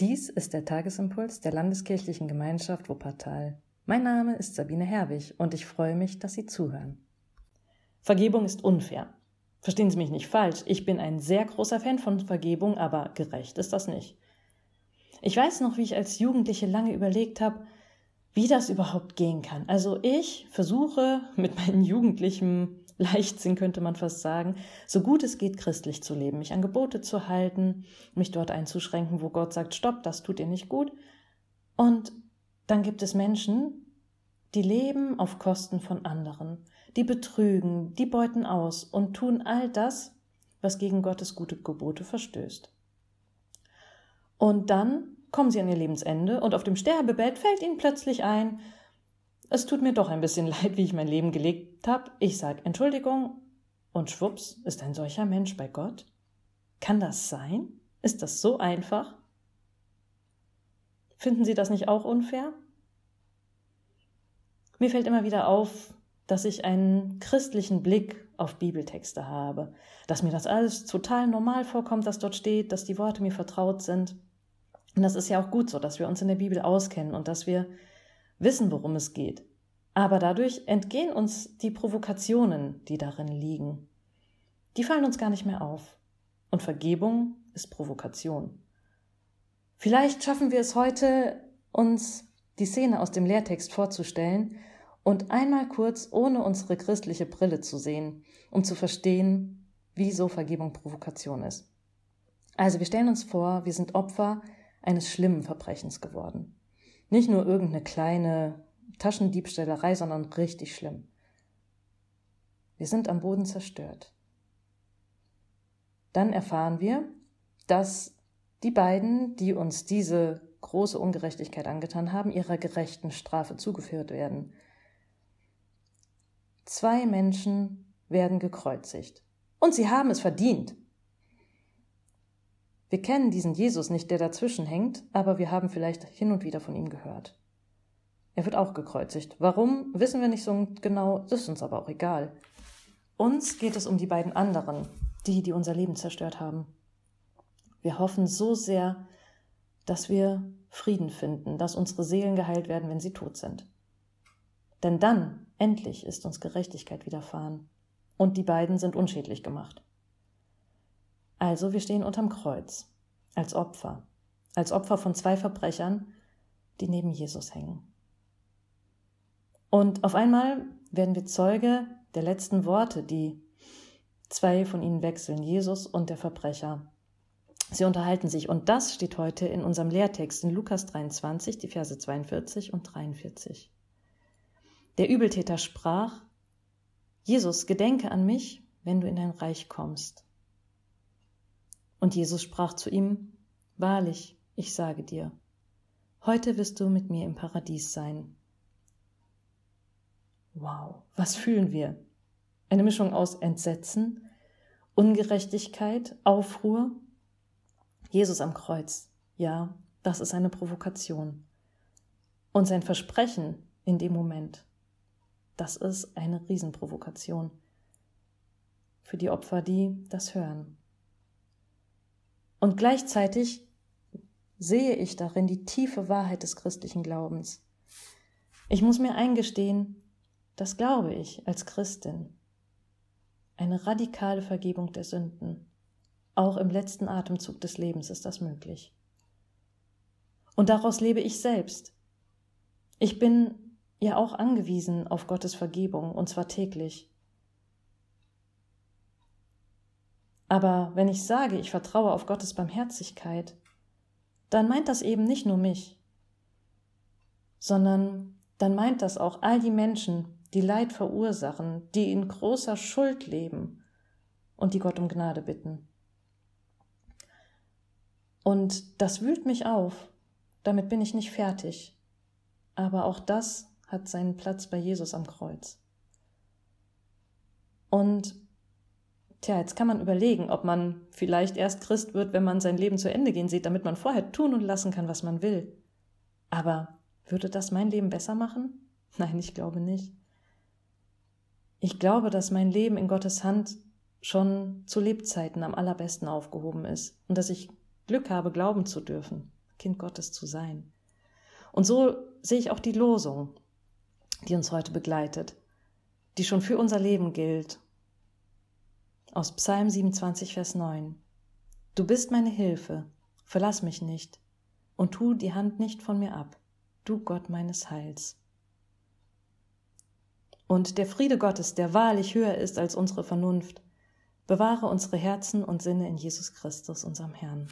Dies ist der Tagesimpuls der Landeskirchlichen Gemeinschaft Wuppertal. Mein Name ist Sabine Herwig und ich freue mich, dass Sie zuhören. Vergebung ist unfair. Verstehen Sie mich nicht falsch, ich bin ein sehr großer Fan von Vergebung, aber gerecht ist das nicht. Ich weiß noch, wie ich als Jugendliche lange überlegt habe, wie das überhaupt gehen kann. Also ich versuche mit meinem jugendlichen Leichtsinn könnte man fast sagen, so gut es geht christlich zu leben, mich an Gebote zu halten, mich dort einzuschränken, wo Gott sagt, stopp, das tut dir nicht gut. Und dann gibt es Menschen, die leben auf Kosten von anderen, die betrügen, die beuten aus und tun all das, was gegen Gottes gute Gebote verstößt. Und dann kommen sie an ihr Lebensende und auf dem Sterbebett fällt ihnen plötzlich ein, es tut mir doch ein bisschen leid, wie ich mein Leben gelebt habe. Ich sag Entschuldigung und schwupps ist ein solcher Mensch bei Gott. Kann das sein? Ist das so einfach? Finden Sie das nicht auch unfair? Mir fällt immer wieder auf, dass ich einen christlichen Blick auf Bibeltexte habe, dass mir das alles total normal vorkommt, dass dort steht, dass die Worte mir vertraut sind. Und das ist ja auch gut so, dass wir uns in der Bibel auskennen und dass wir wissen, worum es geht. Aber dadurch entgehen uns die Provokationen, die darin liegen. Die fallen uns gar nicht mehr auf. Und Vergebung ist Provokation. Vielleicht schaffen wir es heute, uns die Szene aus dem Lehrtext vorzustellen und einmal kurz ohne unsere christliche Brille zu sehen, um zu verstehen, wieso Vergebung Provokation ist. Also wir stellen uns vor, wir sind Opfer eines schlimmen Verbrechens geworden. Nicht nur irgendeine kleine Taschendiebstählerei, sondern richtig schlimm. Wir sind am Boden zerstört. Dann erfahren wir, dass die beiden, die uns diese große Ungerechtigkeit angetan haben, ihrer gerechten Strafe zugeführt werden. Zwei Menschen werden gekreuzigt. Und sie haben es verdient. Wir kennen diesen Jesus nicht, der dazwischen hängt, aber wir haben vielleicht hin und wieder von ihm gehört. Er wird auch gekreuzigt. Warum, wissen wir nicht so genau, das ist uns aber auch egal. Uns geht es um die beiden anderen, die, die unser Leben zerstört haben. Wir hoffen so sehr, dass wir Frieden finden, dass unsere Seelen geheilt werden, wenn sie tot sind. Denn dann, endlich, ist uns Gerechtigkeit widerfahren. Und die beiden sind unschädlich gemacht. Also wir stehen unterm Kreuz, als Opfer, als Opfer von zwei Verbrechern, die neben Jesus hängen. Und auf einmal werden wir Zeuge der letzten Worte, die zwei von ihnen wechseln, Jesus und der Verbrecher. Sie unterhalten sich und das steht heute in unserem Lehrtext in Lukas 23, die Verse 42 und 43. Der Übeltäter sprach, Jesus, gedenke an mich, wenn du in dein Reich kommst. Und Jesus sprach zu ihm, Wahrlich, ich sage dir, heute wirst du mit mir im Paradies sein. Wow, was fühlen wir? Eine Mischung aus Entsetzen, Ungerechtigkeit, Aufruhr. Jesus am Kreuz, ja, das ist eine Provokation. Und sein Versprechen in dem Moment, das ist eine Riesenprovokation für die Opfer, die das hören. Und gleichzeitig sehe ich darin die tiefe Wahrheit des christlichen Glaubens. Ich muss mir eingestehen, das glaube ich als Christin. Eine radikale Vergebung der Sünden. Auch im letzten Atemzug des Lebens ist das möglich. Und daraus lebe ich selbst. Ich bin ja auch angewiesen auf Gottes Vergebung, und zwar täglich. Aber wenn ich sage, ich vertraue auf Gottes Barmherzigkeit, dann meint das eben nicht nur mich, sondern dann meint das auch all die Menschen, die Leid verursachen, die in großer Schuld leben und die Gott um Gnade bitten. Und das wühlt mich auf, damit bin ich nicht fertig, aber auch das hat seinen Platz bei Jesus am Kreuz. Und Tja, jetzt kann man überlegen, ob man vielleicht erst Christ wird, wenn man sein Leben zu Ende gehen sieht, damit man vorher tun und lassen kann, was man will. Aber würde das mein Leben besser machen? Nein, ich glaube nicht. Ich glaube, dass mein Leben in Gottes Hand schon zu Lebzeiten am allerbesten aufgehoben ist und dass ich Glück habe, glauben zu dürfen. Kind Gottes zu sein. Und so sehe ich auch die Losung, die uns heute begleitet, die schon für unser Leben gilt. Aus Psalm 27, Vers 9. Du bist meine Hilfe, verlass mich nicht und tu die Hand nicht von mir ab, du Gott meines Heils. Und der Friede Gottes, der wahrlich höher ist als unsere Vernunft, bewahre unsere Herzen und Sinne in Jesus Christus, unserem Herrn.